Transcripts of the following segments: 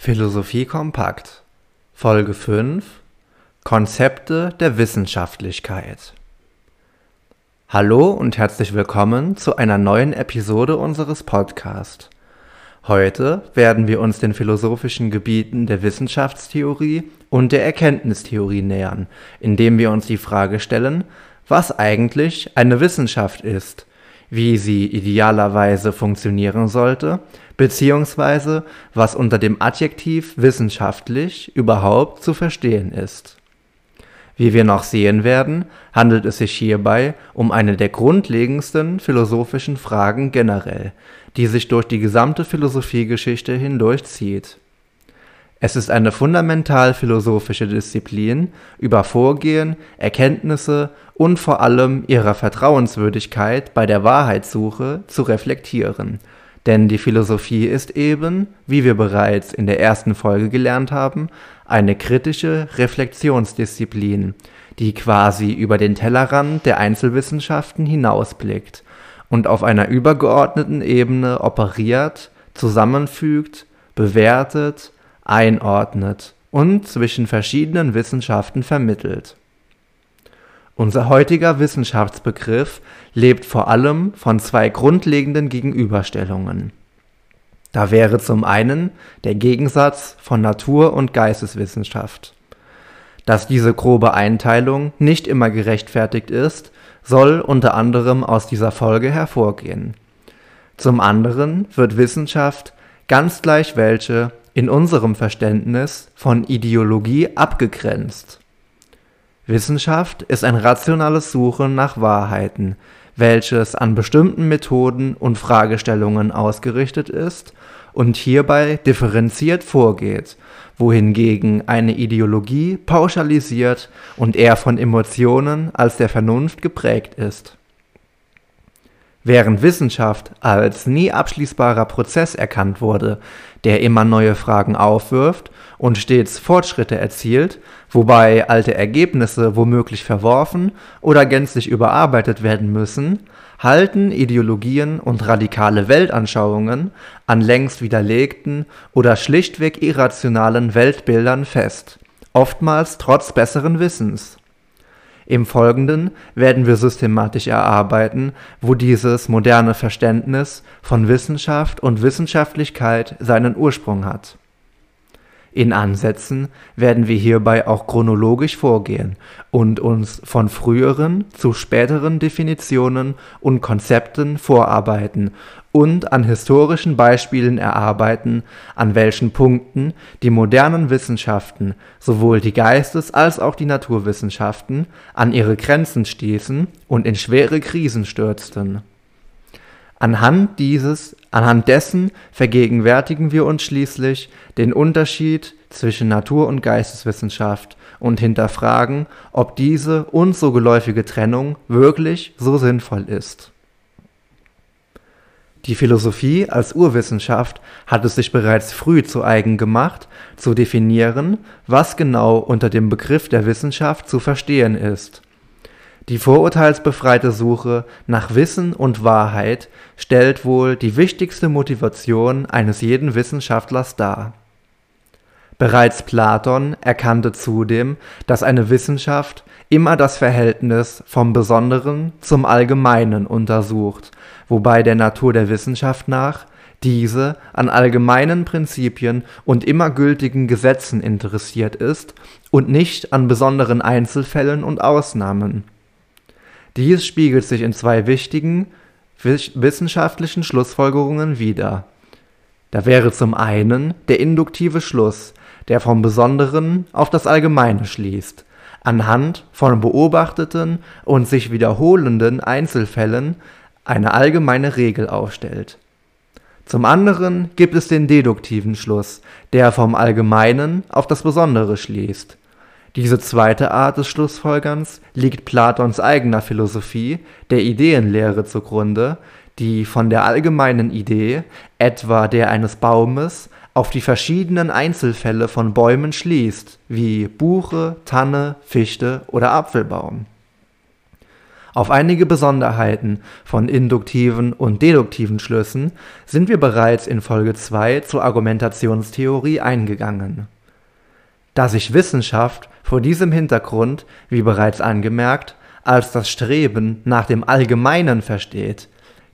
Philosophie kompakt Folge 5 Konzepte der Wissenschaftlichkeit Hallo und herzlich willkommen zu einer neuen Episode unseres Podcasts. Heute werden wir uns den philosophischen Gebieten der Wissenschaftstheorie und der Erkenntnistheorie nähern, indem wir uns die Frage stellen, was eigentlich eine Wissenschaft ist, wie sie idealerweise funktionieren sollte beziehungsweise was unter dem Adjektiv wissenschaftlich überhaupt zu verstehen ist. Wie wir noch sehen werden, handelt es sich hierbei um eine der grundlegendsten philosophischen Fragen generell, die sich durch die gesamte Philosophiegeschichte hindurchzieht. Es ist eine fundamental philosophische Disziplin, über Vorgehen, Erkenntnisse und vor allem ihrer Vertrauenswürdigkeit bei der Wahrheitssuche zu reflektieren. Denn die Philosophie ist eben, wie wir bereits in der ersten Folge gelernt haben, eine kritische Reflexionsdisziplin, die quasi über den Tellerrand der Einzelwissenschaften hinausblickt und auf einer übergeordneten Ebene operiert, zusammenfügt, bewertet, einordnet und zwischen verschiedenen Wissenschaften vermittelt unser heutiger Wissenschaftsbegriff lebt vor allem von zwei grundlegenden Gegenüberstellungen. Da wäre zum einen der Gegensatz von Natur- und Geisteswissenschaft. Dass diese grobe Einteilung nicht immer gerechtfertigt ist, soll unter anderem aus dieser Folge hervorgehen. Zum anderen wird Wissenschaft, ganz gleich welche, in unserem Verständnis von Ideologie abgegrenzt. Wissenschaft ist ein rationales Suchen nach Wahrheiten, welches an bestimmten Methoden und Fragestellungen ausgerichtet ist und hierbei differenziert vorgeht, wohingegen eine Ideologie pauschalisiert und eher von Emotionen als der Vernunft geprägt ist. Während Wissenschaft als nie abschließbarer Prozess erkannt wurde, der immer neue Fragen aufwirft und stets Fortschritte erzielt, wobei alte Ergebnisse womöglich verworfen oder gänzlich überarbeitet werden müssen, halten Ideologien und radikale Weltanschauungen an längst widerlegten oder schlichtweg irrationalen Weltbildern fest, oftmals trotz besseren Wissens. Im Folgenden werden wir systematisch erarbeiten, wo dieses moderne Verständnis von Wissenschaft und Wissenschaftlichkeit seinen Ursprung hat. In Ansätzen werden wir hierbei auch chronologisch vorgehen und uns von früheren zu späteren Definitionen und Konzepten vorarbeiten und an historischen Beispielen erarbeiten, an welchen Punkten die modernen Wissenschaften, sowohl die Geistes- als auch die Naturwissenschaften, an ihre Grenzen stießen und in schwere Krisen stürzten Anhand dieses, anhand dessen vergegenwärtigen wir uns schließlich den Unterschied zwischen Natur- und Geisteswissenschaft und hinterfragen, ob diese uns so geläufige Trennung wirklich so sinnvoll ist. Die Philosophie als Urwissenschaft hat es sich bereits früh zu eigen gemacht, zu definieren, was genau unter dem Begriff der Wissenschaft zu verstehen ist die vorurteilsbefreite Suche nach Wissen und Wahrheit stellt wohl die wichtigste Motivation eines jeden Wissenschaftlers dar. Bereits Platon erkannte zudem, dass eine Wissenschaft immer das Verhältnis vom Besonderen zum Allgemeinen untersucht, wobei der Natur der Wissenschaft nach diese an allgemeinen Prinzipien und immer gültigen Gesetzen interessiert ist und nicht an besonderen Einzelfällen und Ausnahmen dies spiegelt sich in zwei wichtigen wissenschaftlichen Schlussfolgerungen wider. Da wäre zum einen der induktive Schluss, der vom Besonderen auf das Allgemeine schließt, anhand von beobachteten und sich wiederholenden Einzelfällen eine allgemeine Regel aufstellt. Zum anderen gibt es den deduktiven Schluss, der vom Allgemeinen auf das Besondere schließt diese zweite Art des Schlussfolgerns liegt Platons eigener Philosophie, der Ideenlehre zugrunde, die von der allgemeinen Idee, etwa der eines Baumes, auf die verschiedenen Einzelfälle von Bäumen schließt, wie Buche, Tanne, Fichte oder Apfelbaum. Auf einige Besonderheiten von induktiven und deduktiven Schlüssen sind wir bereits in Folge 2 zur Argumentationstheorie eingegangen. Da sich Wissenschaft vor diesem Hintergrund, wie bereits angemerkt, als das Streben nach dem Allgemeinen versteht,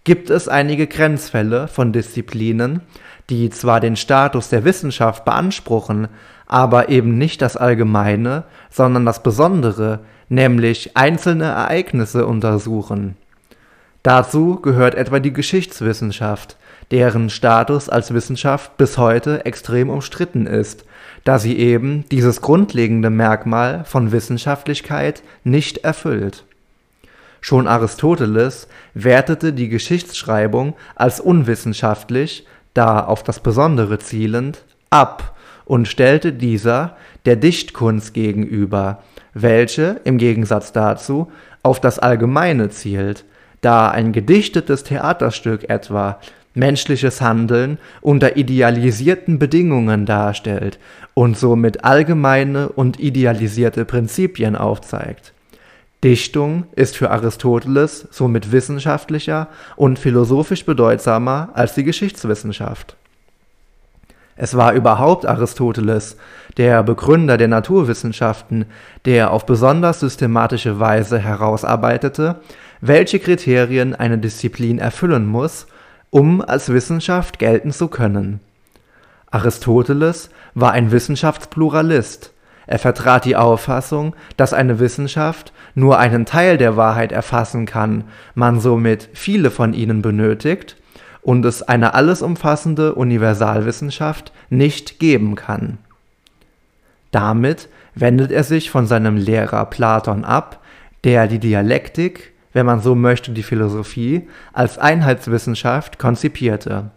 gibt es einige Grenzfälle von Disziplinen, die zwar den Status der Wissenschaft beanspruchen, aber eben nicht das Allgemeine, sondern das Besondere, nämlich einzelne Ereignisse untersuchen. Dazu gehört etwa die Geschichtswissenschaft, deren Status als Wissenschaft bis heute extrem umstritten ist, da sie eben dieses grundlegende Merkmal von Wissenschaftlichkeit nicht erfüllt. Schon Aristoteles wertete die Geschichtsschreibung als unwissenschaftlich, da auf das Besondere zielend, ab und stellte dieser der Dichtkunst gegenüber, welche im Gegensatz dazu auf das Allgemeine zielt, da ein gedichtetes Theaterstück etwa menschliches Handeln unter idealisierten Bedingungen darstellt und somit allgemeine und idealisierte Prinzipien aufzeigt. Dichtung ist für Aristoteles somit wissenschaftlicher und philosophisch bedeutsamer als die Geschichtswissenschaft. Es war überhaupt Aristoteles, der Begründer der Naturwissenschaften, der auf besonders systematische Weise herausarbeitete, welche Kriterien eine Disziplin erfüllen muss, um als Wissenschaft gelten zu können. Aristoteles war ein Wissenschaftspluralist. Er vertrat die Auffassung, dass eine Wissenschaft nur einen Teil der Wahrheit erfassen kann, man somit viele von ihnen benötigt und es eine alles umfassende Universalwissenschaft nicht geben kann. Damit wendet er sich von seinem Lehrer Platon ab, der die Dialektik, wenn man so möchte die Philosophie, als Einheitswissenschaft konzipierte.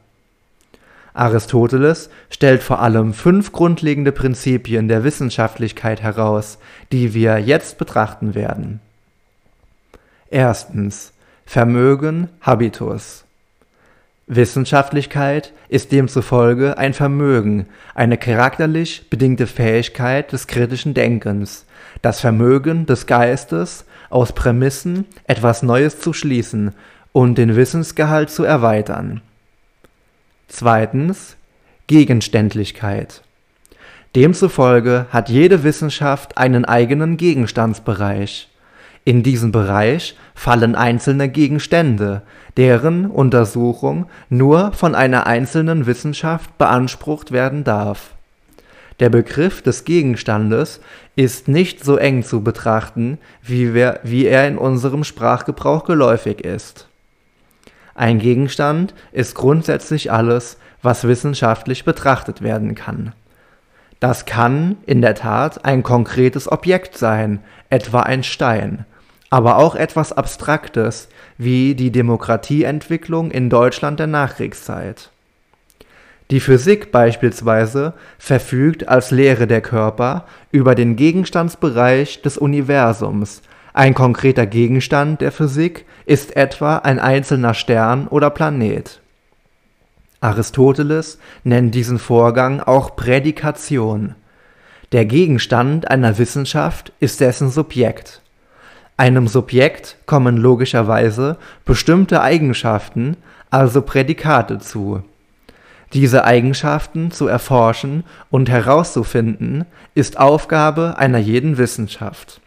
Aristoteles stellt vor allem fünf grundlegende Prinzipien der Wissenschaftlichkeit heraus, die wir jetzt betrachten werden. Erstens Vermögen Habitus Wissenschaftlichkeit ist demzufolge ein Vermögen, eine charakterlich bedingte Fähigkeit des kritischen Denkens, das Vermögen des Geistes, aus Prämissen etwas Neues zu schließen und den Wissensgehalt zu erweitern. Zweitens Gegenständlichkeit. Demzufolge hat jede Wissenschaft einen eigenen Gegenstandsbereich. In diesen Bereich fallen einzelne Gegenstände, deren Untersuchung nur von einer einzelnen Wissenschaft beansprucht werden darf. Der Begriff des Gegenstandes ist nicht so eng zu betrachten, wie, wir, wie er in unserem Sprachgebrauch geläufig ist. Ein Gegenstand ist grundsätzlich alles, was wissenschaftlich betrachtet werden kann. Das kann in der Tat ein konkretes Objekt sein, etwa ein Stein, aber auch etwas Abstraktes wie die Demokratieentwicklung in Deutschland der Nachkriegszeit. Die Physik beispielsweise verfügt als Lehre der Körper über den Gegenstandsbereich des Universums. Ein konkreter Gegenstand der Physik ist etwa ein einzelner Stern oder Planet. Aristoteles nennt diesen Vorgang auch Prädikation. Der Gegenstand einer Wissenschaft ist dessen Subjekt. Einem Subjekt kommen logischerweise bestimmte Eigenschaften, also Prädikate zu. Diese Eigenschaften zu erforschen und herauszufinden, ist Aufgabe einer jeden Wissenschaft.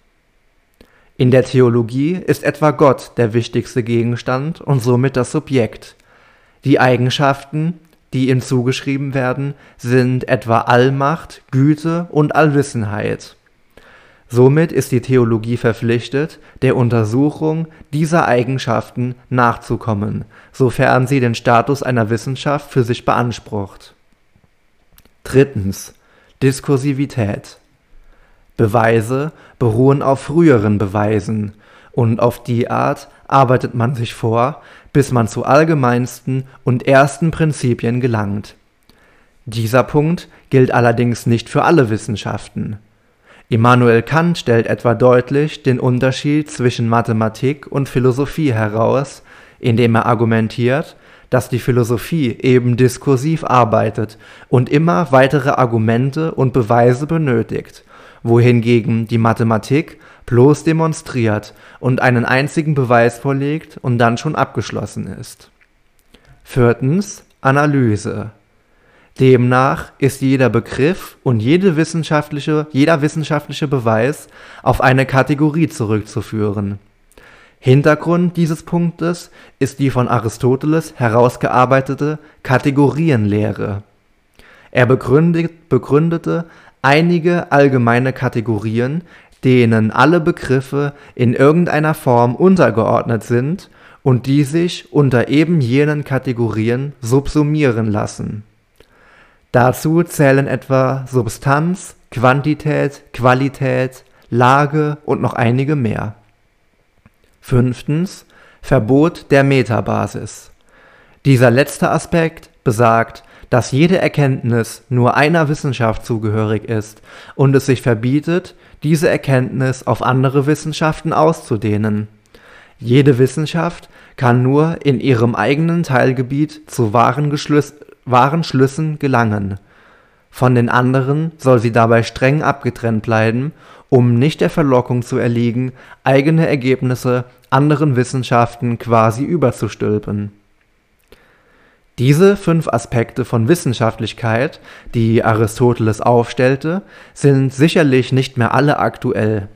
In der Theologie ist etwa Gott der wichtigste Gegenstand und somit das Subjekt. Die Eigenschaften, die ihm zugeschrieben werden, sind etwa Allmacht, Güte und Allwissenheit. Somit ist die Theologie verpflichtet, der Untersuchung dieser Eigenschaften nachzukommen, sofern sie den Status einer Wissenschaft für sich beansprucht. Drittens. Diskursivität. Beweise beruhen auf früheren Beweisen, und auf die Art arbeitet man sich vor, bis man zu allgemeinsten und ersten Prinzipien gelangt. Dieser Punkt gilt allerdings nicht für alle Wissenschaften Immanuel Kant stellt etwa deutlich den Unterschied zwischen Mathematik und Philosophie heraus, indem er argumentiert, dass die Philosophie eben diskursiv arbeitet und immer weitere Argumente und Beweise benötigt, wohingegen die Mathematik bloß demonstriert und einen einzigen Beweis vorlegt und dann schon abgeschlossen ist. Viertens Analyse. Demnach ist jeder Begriff und jede wissenschaftliche, jeder wissenschaftliche Beweis auf eine Kategorie zurückzuführen. Hintergrund dieses Punktes ist die von Aristoteles herausgearbeitete Kategorienlehre. Er begründet, begründete einige allgemeine Kategorien, denen alle Begriffe in irgendeiner Form untergeordnet sind und die sich unter eben jenen Kategorien subsumieren lassen. Dazu zählen etwa Substanz, Quantität, Qualität, Lage und noch einige mehr. Fünftens Verbot der Metabasis. Dieser letzte Aspekt besagt, dass jede Erkenntnis nur einer Wissenschaft zugehörig ist und es sich verbietet, diese Erkenntnis auf andere Wissenschaften auszudehnen. Jede Wissenschaft kann nur in ihrem eigenen Teilgebiet zu wahren, wahren Schlüssen gelangen. Von den anderen soll sie dabei streng abgetrennt bleiben, um nicht der Verlockung zu erliegen, eigene Ergebnisse anderen Wissenschaften quasi überzustülpen. Diese fünf Aspekte von Wissenschaftlichkeit, die Aristoteles aufstellte, sind sicherlich nicht mehr alle aktuell.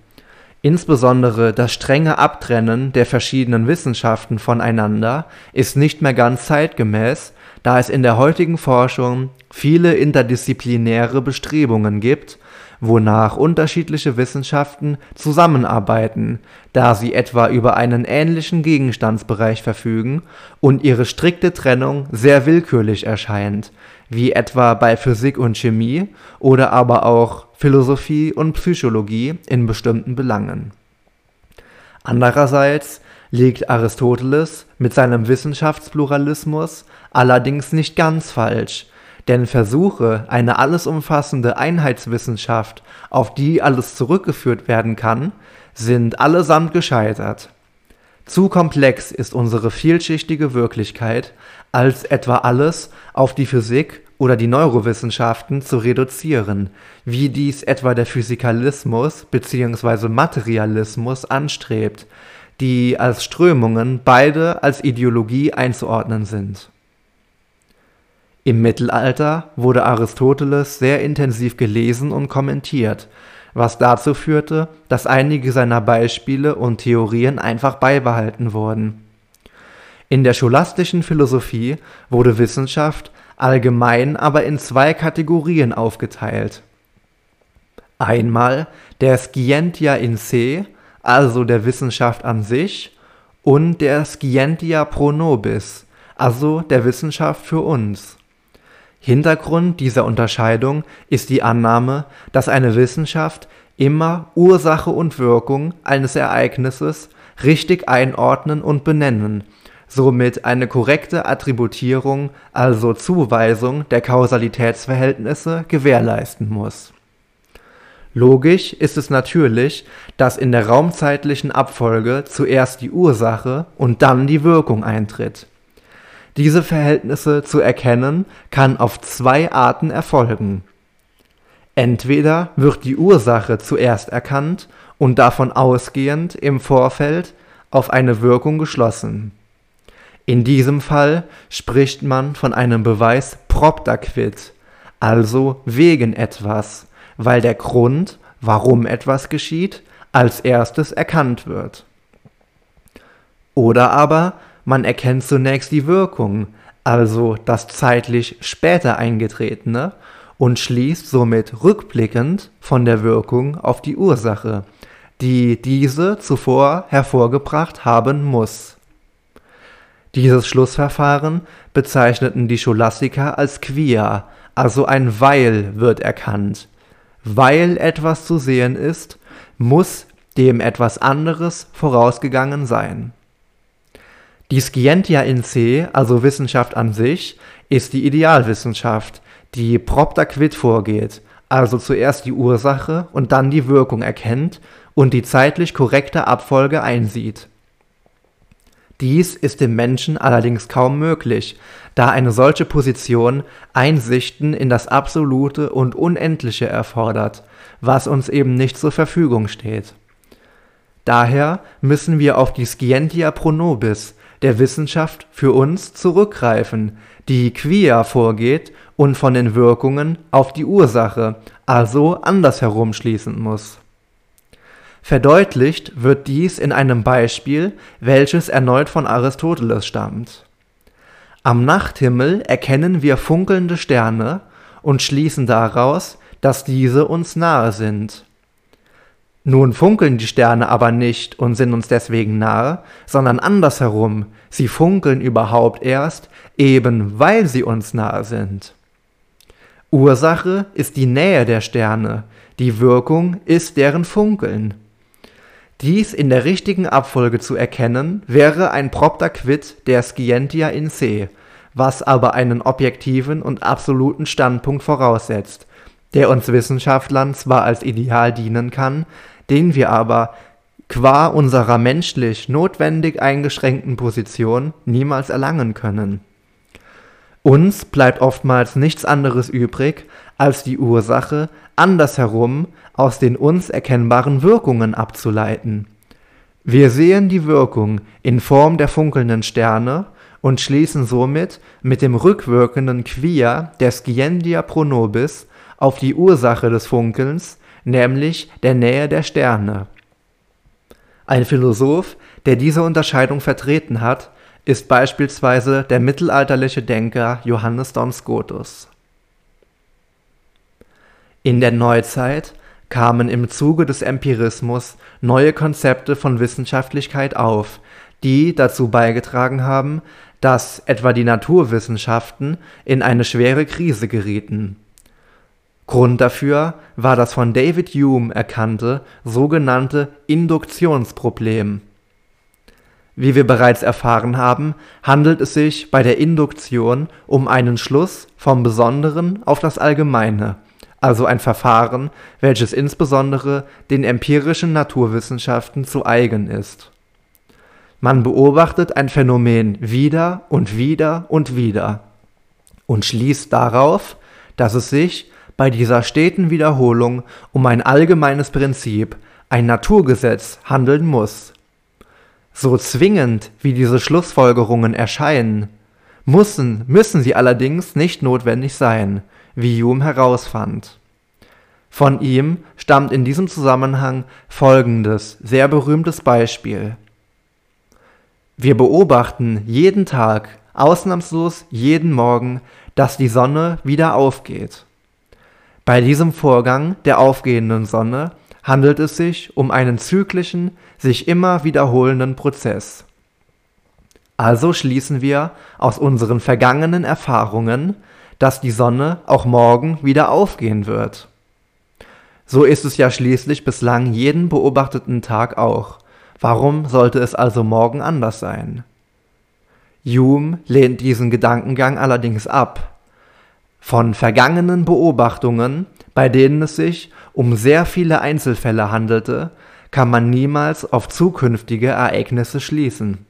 Insbesondere das strenge Abtrennen der verschiedenen Wissenschaften voneinander ist nicht mehr ganz zeitgemäß da es in der heutigen Forschung viele interdisziplinäre Bestrebungen gibt, wonach unterschiedliche Wissenschaften zusammenarbeiten, da sie etwa über einen ähnlichen Gegenstandsbereich verfügen und ihre strikte Trennung sehr willkürlich erscheint, wie etwa bei Physik und Chemie oder aber auch Philosophie und Psychologie in bestimmten Belangen. Andererseits liegt Aristoteles mit seinem Wissenschaftspluralismus allerdings nicht ganz falsch, denn Versuche, eine alles umfassende Einheitswissenschaft, auf die alles zurückgeführt werden kann, sind allesamt gescheitert. Zu komplex ist unsere vielschichtige Wirklichkeit, als etwa alles auf die Physik oder die Neurowissenschaften zu reduzieren, wie dies etwa der Physikalismus bzw. Materialismus anstrebt, die als Strömungen beide als Ideologie einzuordnen sind. Im Mittelalter wurde Aristoteles sehr intensiv gelesen und kommentiert, was dazu führte, dass einige seiner Beispiele und Theorien einfach beibehalten wurden. In der scholastischen Philosophie wurde Wissenschaft allgemein aber in zwei Kategorien aufgeteilt. Einmal der Scientia in se, also der Wissenschaft an sich, und der Scientia pro nobis, also der Wissenschaft für uns. Hintergrund dieser Unterscheidung ist die Annahme, dass eine Wissenschaft immer Ursache und Wirkung eines Ereignisses richtig einordnen und benennen, somit eine korrekte Attributierung, also Zuweisung der Kausalitätsverhältnisse gewährleisten muss. Logisch ist es natürlich, dass in der raumzeitlichen Abfolge zuerst die Ursache und dann die Wirkung eintritt diese Verhältnisse zu erkennen kann auf zwei Arten erfolgen. Entweder wird die Ursache zuerst erkannt und davon ausgehend im Vorfeld auf eine Wirkung geschlossen. In diesem Fall spricht man von einem Beweis propter quid, also wegen etwas, weil der Grund, warum etwas geschieht, als erstes erkannt wird. Oder aber man erkennt zunächst die Wirkung, also das zeitlich später eingetretene, und schließt somit rückblickend von der Wirkung auf die Ursache, die diese zuvor hervorgebracht haben muss. Dieses Schlussverfahren bezeichneten die Scholastiker als quia, also ein Weil wird erkannt. Weil etwas zu sehen ist, muss dem etwas anderes vorausgegangen sein. Die Scientia in se, also Wissenschaft an sich, ist die Idealwissenschaft, die propter quid vorgeht, also zuerst die Ursache und dann die Wirkung erkennt und die zeitlich korrekte Abfolge einsieht. Dies ist dem Menschen allerdings kaum möglich, da eine solche Position Einsichten in das Absolute und Unendliche erfordert, was uns eben nicht zur Verfügung steht. Daher müssen wir auf die Scientia pro nobis der Wissenschaft für uns zurückgreifen, die quia vorgeht und von den Wirkungen auf die Ursache, also andersherum schließen muss. Verdeutlicht wird dies in einem Beispiel, welches erneut von Aristoteles stammt. Am Nachthimmel erkennen wir funkelnde Sterne und schließen daraus, dass diese uns nahe sind. Nun funkeln die Sterne aber nicht und sind uns deswegen nahe, sondern andersherum, sie funkeln überhaupt erst, eben weil sie uns nahe sind. Ursache ist die Nähe der Sterne, die Wirkung ist deren Funkeln. Dies in der richtigen Abfolge zu erkennen, wäre ein propter Quid der Scientia in se, was aber einen objektiven und absoluten Standpunkt voraussetzt, der uns Wissenschaftlern zwar als Ideal dienen kann, den wir aber qua unserer menschlich notwendig eingeschränkten Position niemals erlangen können. Uns bleibt oftmals nichts anderes übrig, als die Ursache andersherum aus den uns erkennbaren Wirkungen abzuleiten. Wir sehen die Wirkung in Form der funkelnden Sterne und schließen somit mit dem rückwirkenden Quia der Scientia pro nobis auf die Ursache des Funkelns, nämlich der Nähe der Sterne. Ein Philosoph, der diese Unterscheidung vertreten hat, ist beispielsweise der mittelalterliche Denker Johannes Don Scotus. In der Neuzeit kamen im Zuge des Empirismus neue Konzepte von Wissenschaftlichkeit auf, die dazu beigetragen haben, dass etwa die Naturwissenschaften in eine schwere Krise gerieten. Grund dafür war das von David Hume erkannte sogenannte Induktionsproblem. Wie wir bereits erfahren haben, handelt es sich bei der Induktion um einen Schluss vom Besonderen auf das Allgemeine also ein Verfahren, welches insbesondere den empirischen Naturwissenschaften zu eigen ist. Man beobachtet ein Phänomen wieder und wieder und wieder und schließt darauf, dass es sich bei dieser steten Wiederholung um ein allgemeines Prinzip, ein Naturgesetz handeln muss. So zwingend wie diese Schlussfolgerungen erscheinen, müssen, müssen sie allerdings nicht notwendig sein, wie Hume herausfand. Von ihm stammt in diesem Zusammenhang folgendes sehr berühmtes Beispiel. Wir beobachten jeden Tag, ausnahmslos jeden Morgen, dass die Sonne wieder aufgeht. Bei diesem Vorgang der aufgehenden Sonne handelt es sich um einen zyklischen, sich immer wiederholenden Prozess. Also schließen wir aus unseren vergangenen Erfahrungen, dass die Sonne auch morgen wieder aufgehen wird. So ist es ja schließlich bislang jeden beobachteten Tag auch. Warum sollte es also morgen anders sein? Hume lehnt diesen Gedankengang allerdings ab. Von vergangenen Beobachtungen, bei denen es sich um sehr viele Einzelfälle handelte, kann man niemals auf zukünftige Ereignisse schließen.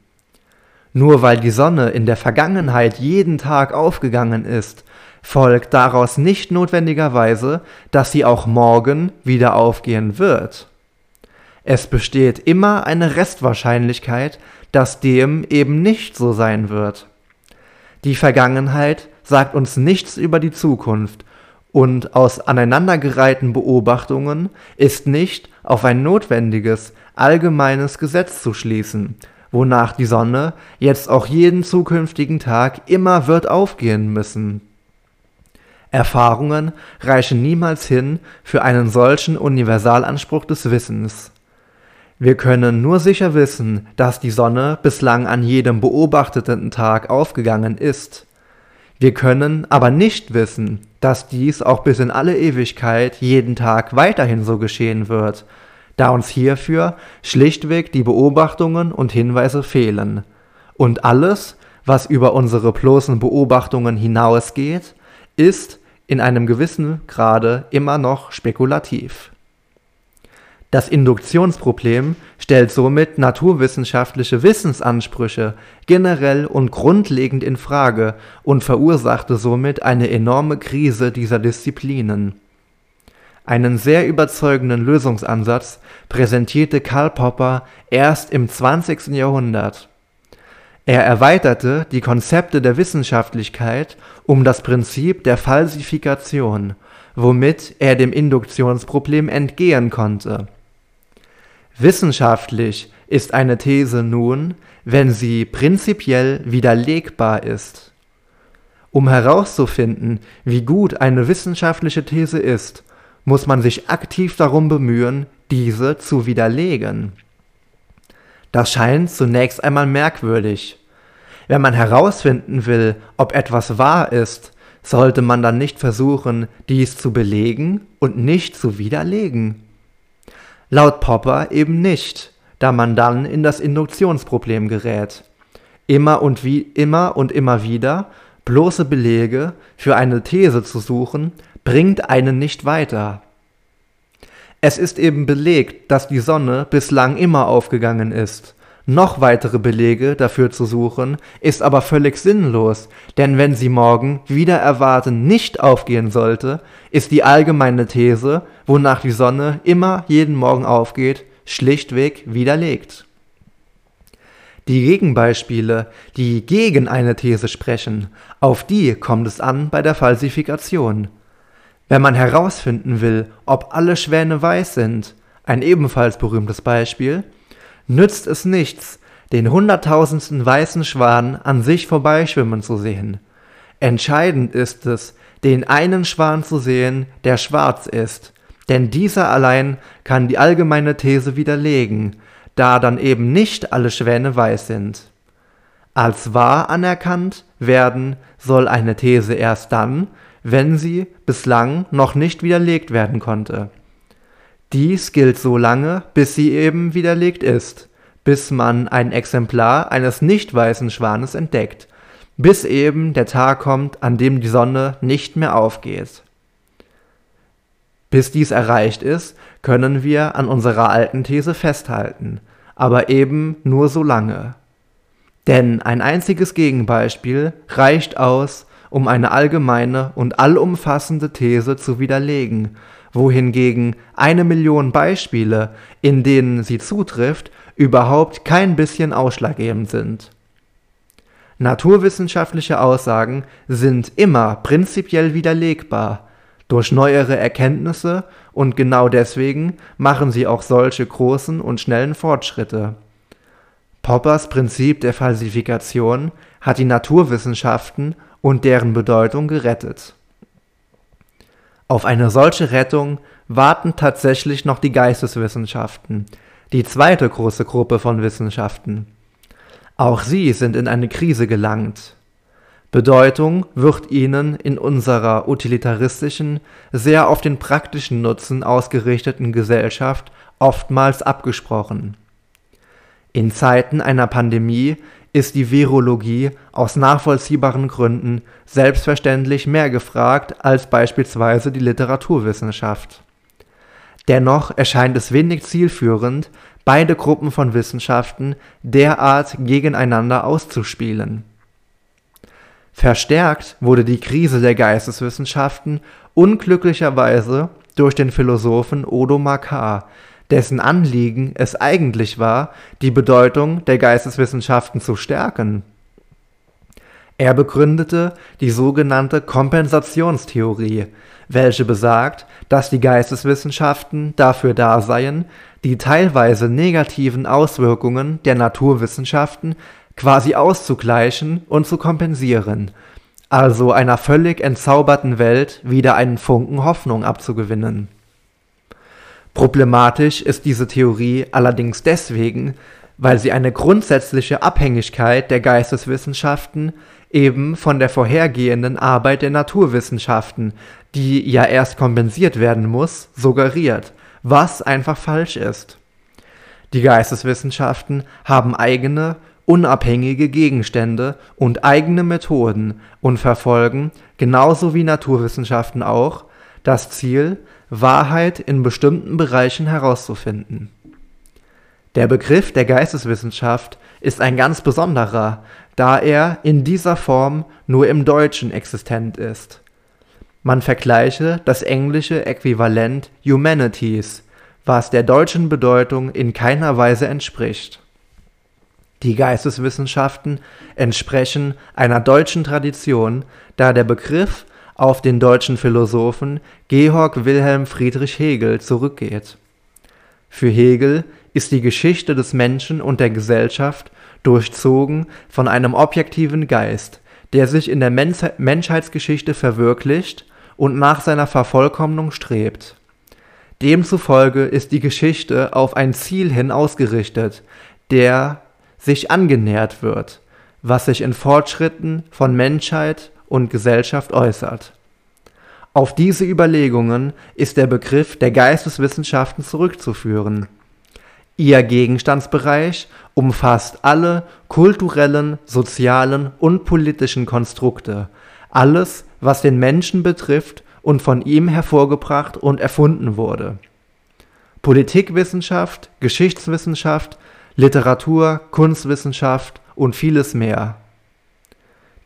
Nur weil die Sonne in der Vergangenheit jeden Tag aufgegangen ist, folgt daraus nicht notwendigerweise, dass sie auch morgen wieder aufgehen wird. Es besteht immer eine Restwahrscheinlichkeit, dass dem eben nicht so sein wird. Die Vergangenheit sagt uns nichts über die Zukunft und aus aneinandergereihten Beobachtungen ist nicht auf ein notwendiges, allgemeines Gesetz zu schließen, wonach die Sonne jetzt auch jeden zukünftigen Tag immer wird aufgehen müssen. Erfahrungen reichen niemals hin für einen solchen Universalanspruch des Wissens. Wir können nur sicher wissen, dass die Sonne bislang an jedem beobachteten Tag aufgegangen ist. Wir können aber nicht wissen, dass dies auch bis in alle Ewigkeit jeden Tag weiterhin so geschehen wird, da uns hierfür schlichtweg die Beobachtungen und Hinweise fehlen. Und alles, was über unsere bloßen Beobachtungen hinausgeht, ist in einem gewissen Grade immer noch spekulativ. Das Induktionsproblem stellt somit naturwissenschaftliche Wissensansprüche generell und grundlegend in Frage und verursachte somit eine enorme Krise dieser Disziplinen. Einen sehr überzeugenden Lösungsansatz präsentierte Karl Popper erst im 20. Jahrhundert. Er erweiterte die Konzepte der Wissenschaftlichkeit um das Prinzip der Falsifikation, womit er dem Induktionsproblem entgehen konnte Wissenschaftlich ist eine These nun, wenn sie prinzipiell widerlegbar ist. Um herauszufinden, wie gut eine wissenschaftliche These ist, muss man sich aktiv darum bemühen, diese zu widerlegen. Das scheint zunächst einmal merkwürdig. Wenn man herausfinden will, ob etwas wahr ist, sollte man dann nicht versuchen, dies zu belegen und nicht zu widerlegen. Laut Popper eben nicht, da man dann in das Induktionsproblem gerät. Immer und wie immer und immer wieder bloße Belege für eine These zu suchen, bringt einen nicht weiter. Es ist eben belegt, dass die Sonne bislang immer aufgegangen ist, noch weitere Belege dafür zu suchen, ist aber völlig sinnlos, denn wenn sie morgen wieder erwarten nicht aufgehen sollte, ist die allgemeine These, wonach die Sonne immer jeden Morgen aufgeht, schlichtweg widerlegt. Die Gegenbeispiele, die gegen eine These sprechen, auf die kommt es an bei der Falsifikation. Wenn man herausfinden will, ob alle Schwäne weiß sind, ein ebenfalls berühmtes Beispiel, nützt es nichts, den hunderttausendsten weißen Schwan an sich vorbeischwimmen zu sehen. Entscheidend ist es, den einen Schwan zu sehen, der schwarz ist, denn dieser allein kann die allgemeine These widerlegen, da dann eben nicht alle Schwäne weiß sind. Als wahr anerkannt werden soll eine These erst dann, wenn sie bislang noch nicht widerlegt werden konnte. Dies gilt so lange, bis sie eben widerlegt ist, bis man ein Exemplar eines nicht weißen Schwanes entdeckt, bis eben der Tag kommt, an dem die Sonne nicht mehr aufgeht. Bis dies erreicht ist, können wir an unserer alten These festhalten, aber eben nur so lange. Denn ein einziges Gegenbeispiel reicht aus, um eine allgemeine und allumfassende These zu widerlegen wohingegen eine Million Beispiele, in denen sie zutrifft, überhaupt kein bisschen ausschlaggebend sind. Naturwissenschaftliche Aussagen sind immer prinzipiell widerlegbar durch neuere Erkenntnisse und genau deswegen machen sie auch solche großen und schnellen Fortschritte. Poppers Prinzip der Falsifikation hat die Naturwissenschaften und deren Bedeutung gerettet. Auf eine solche Rettung warten tatsächlich noch die Geisteswissenschaften, die zweite große Gruppe von Wissenschaften. Auch sie sind in eine Krise gelangt. Bedeutung wird ihnen in unserer utilitaristischen, sehr auf den praktischen Nutzen ausgerichteten Gesellschaft oftmals abgesprochen. In Zeiten einer Pandemie ist die Virologie aus nachvollziehbaren Gründen selbstverständlich mehr gefragt als beispielsweise die Literaturwissenschaft. Dennoch erscheint es wenig zielführend, beide Gruppen von Wissenschaften derart gegeneinander auszuspielen. Verstärkt wurde die Krise der Geisteswissenschaften unglücklicherweise durch den Philosophen Odo Makar, dessen Anliegen es eigentlich war, die Bedeutung der Geisteswissenschaften zu stärken. Er begründete die sogenannte Kompensationstheorie, welche besagt, dass die Geisteswissenschaften dafür da seien, die teilweise negativen Auswirkungen der Naturwissenschaften quasi auszugleichen und zu kompensieren, also einer völlig entzauberten Welt wieder einen Funken Hoffnung abzugewinnen Problematisch ist diese Theorie allerdings deswegen, weil sie eine grundsätzliche Abhängigkeit der Geisteswissenschaften eben von der vorhergehenden Arbeit der Naturwissenschaften, die ja erst kompensiert werden muss, suggeriert, was einfach falsch ist. Die Geisteswissenschaften haben eigene, unabhängige Gegenstände und eigene Methoden und verfolgen, genauso wie Naturwissenschaften auch, das Ziel, Wahrheit in bestimmten Bereichen herauszufinden. Der Begriff der Geisteswissenschaft ist ein ganz besonderer, da er in dieser Form nur im Deutschen existent ist. Man vergleiche das englische Äquivalent Humanities, was der deutschen Bedeutung in keiner Weise entspricht. Die Geisteswissenschaften entsprechen einer deutschen Tradition, da der Begriff auf den deutschen Philosophen Georg Wilhelm Friedrich Hegel zurückgeht. Für Hegel ist die Geschichte des Menschen und der Gesellschaft durchzogen von einem objektiven Geist, der sich in der Menschheitsgeschichte verwirklicht und nach seiner Vervollkommnung strebt. Demzufolge ist die Geschichte auf ein Ziel hin ausgerichtet, der sich angenähert wird, was sich in Fortschritten von Menschheit und Gesellschaft äußert. Auf diese Überlegungen ist der Begriff der Geisteswissenschaften zurückzuführen. Ihr Gegenstandsbereich umfasst alle kulturellen, sozialen und politischen Konstrukte, alles, was den Menschen betrifft und von ihm hervorgebracht und erfunden wurde. Politikwissenschaft, Geschichtswissenschaft, Literatur, Kunstwissenschaft und vieles mehr.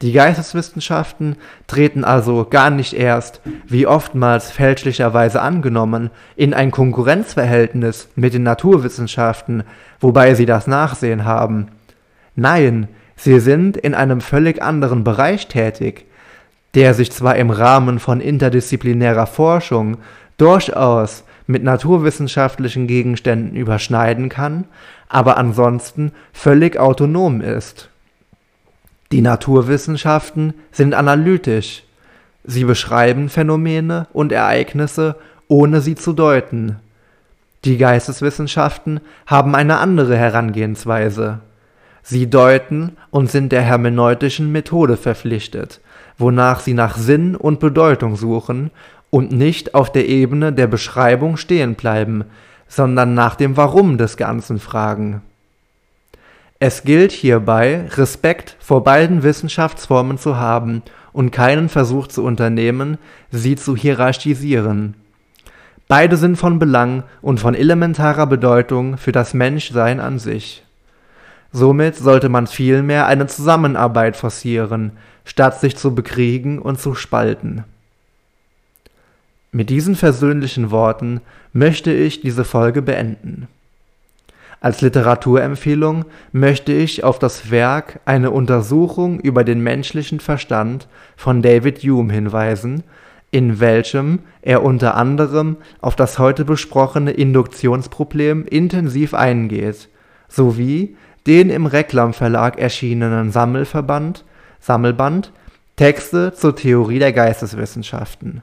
Die Geisteswissenschaften treten also gar nicht erst, wie oftmals fälschlicherweise angenommen, in ein Konkurrenzverhältnis mit den Naturwissenschaften, wobei sie das Nachsehen haben. Nein, sie sind in einem völlig anderen Bereich tätig, der sich zwar im Rahmen von interdisziplinärer Forschung durchaus mit naturwissenschaftlichen Gegenständen überschneiden kann, aber ansonsten völlig autonom ist. Die Naturwissenschaften sind analytisch. Sie beschreiben Phänomene und Ereignisse, ohne sie zu deuten. Die Geisteswissenschaften haben eine andere Herangehensweise. Sie deuten und sind der hermeneutischen Methode verpflichtet, wonach sie nach Sinn und Bedeutung suchen und nicht auf der Ebene der Beschreibung stehen bleiben, sondern nach dem Warum des Ganzen fragen. Es gilt hierbei, Respekt vor beiden Wissenschaftsformen zu haben und keinen Versuch zu unternehmen, sie zu hierarchisieren. Beide sind von Belang und von elementarer Bedeutung für das Menschsein an sich. Somit sollte man vielmehr eine Zusammenarbeit forcieren, statt sich zu bekriegen und zu spalten. Mit diesen versöhnlichen Worten möchte ich diese Folge beenden. Als Literaturempfehlung möchte ich auf das Werk Eine Untersuchung über den menschlichen Verstand von David Hume hinweisen, in welchem er unter anderem auf das heute besprochene Induktionsproblem intensiv eingeht, sowie den im Reklam Verlag erschienenen Sammelverband, Sammelband Texte zur Theorie der Geisteswissenschaften.